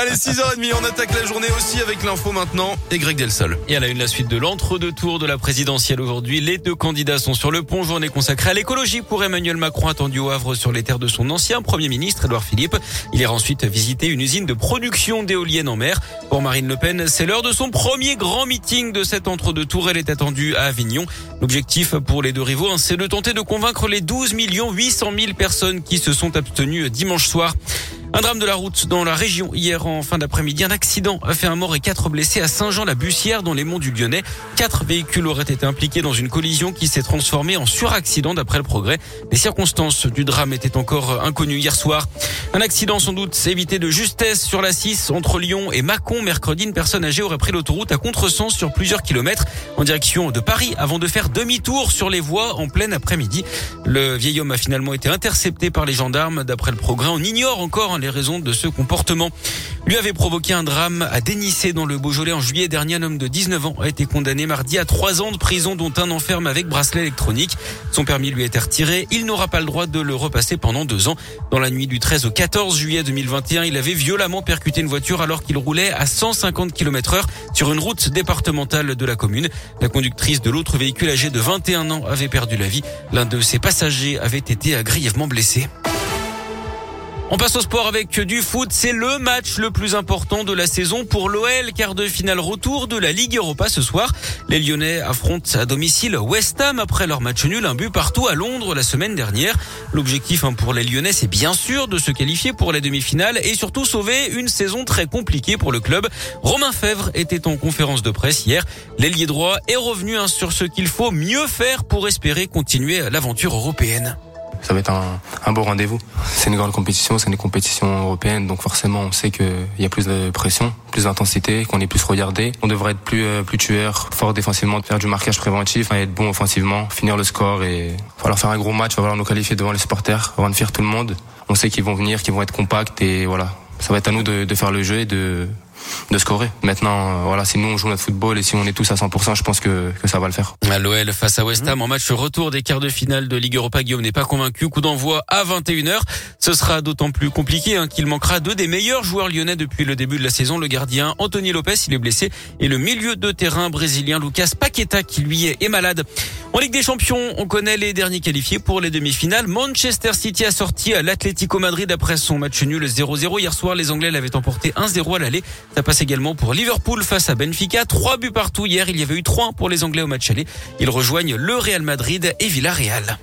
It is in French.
Allez, 6h30, on attaque la journée aussi avec l'info maintenant et Greg Delsol. Et à la une, la suite de l'entre-deux tours de la présidentielle aujourd'hui. Les deux candidats sont sur le pont. Journée consacrée à l'écologie pour Emmanuel Macron attendu au Havre sur les terres de son ancien premier ministre, Edouard Philippe. Il ira ensuite visiter une usine de production d'éoliennes en mer. Pour Marine Le Pen, c'est l'heure de son premier grand meeting de cet entre-deux tours. Elle est attendue à Avignon. L'objectif pour les deux rivaux, hein, c'est de tenter de convaincre les 12 800 000 personnes qui se sont abstenues dimanche soir. Un drame de la route dans la région. Hier en fin d'après-midi, un accident a fait un mort et quatre blessés à Saint-Jean-la-Bussière dans les monts du Lyonnais. Quatre véhicules auraient été impliqués dans une collision qui s'est transformée en suraccident d'après le progrès. Les circonstances du drame étaient encore inconnues hier soir. Un accident sans doute évité de justesse sur la 6 entre Lyon et Mâcon. Mercredi, une personne âgée aurait pris l'autoroute à contresens sur plusieurs kilomètres en direction de Paris avant de faire demi-tour sur les voies en plein après-midi. Le vieil homme a finalement été intercepté par les gendarmes. D'après le progrès, on ignore encore les raisons de ce comportement. Lui avait provoqué un drame à Dénissé dans le Beaujolais en juillet dernier. Un homme de 19 ans a été condamné mardi à trois ans de prison dont un enferme avec bracelet électronique. Son permis lui a été retiré. Il n'aura pas le droit de le repasser pendant deux ans. Dans la nuit du 13 au 14 juillet 2021, il avait violemment percuté une voiture alors qu'il roulait à 150 km heure sur une route départementale de la commune. La conductrice de l'autre véhicule âgé de 21 ans avait perdu la vie. L'un de ses passagers avait été grièvement blessé. On passe au sport avec du foot. C'est le match le plus important de la saison pour l'OL. Quart de finale retour de la Ligue Europa ce soir. Les Lyonnais affrontent à domicile West Ham après leur match nul, un but partout à Londres la semaine dernière. L'objectif hein, pour les Lyonnais, c'est bien sûr de se qualifier pour la demi-finale et surtout sauver une saison très compliquée pour le club. Romain Fèvre était en conférence de presse hier. L'ailier droit est revenu hein, sur ce qu'il faut mieux faire pour espérer continuer l'aventure européenne ça va être un, un beau rendez-vous. C'est une grande compétition, c'est une compétition européenne, donc forcément on sait qu'il y a plus de pression, plus d'intensité, qu'on est plus regardé. On devrait être plus euh, plus tueur, fort défensivement, faire du marquage préventif, être bon offensivement, finir le score et falloir faire un gros match, falloir nous qualifier devant les supporters, rendre fier tout le monde. On sait qu'ils vont venir, qu'ils vont être compacts et voilà. Ça va être à nous de, de faire le jeu et de de scorer. Maintenant, euh, voilà, si nous on joue notre football et si on est tous à 100%, je pense que, que ça va le faire. L'OL face à West Ham en match retour des quarts de finale de Ligue Europa. Guillaume n'est pas convaincu. Coup d'envoi à 21h. Ce sera d'autant plus compliqué hein, qu'il manquera deux des meilleurs joueurs lyonnais depuis le début de la saison. Le gardien Anthony Lopez, il est blessé, et le milieu de terrain brésilien Lucas Paqueta qui lui est malade. En Ligue des Champions, on connaît les derniers qualifiés pour les demi-finales. Manchester City a sorti à l'Atlético Madrid après son match nul 0-0. Hier soir, les Anglais l'avaient emporté 1-0 à l'aller. Ça passe également pour Liverpool face à Benfica. Trois buts partout hier. Il y avait eu trois pour les Anglais au match aller. Ils rejoignent le Real Madrid et Villarreal.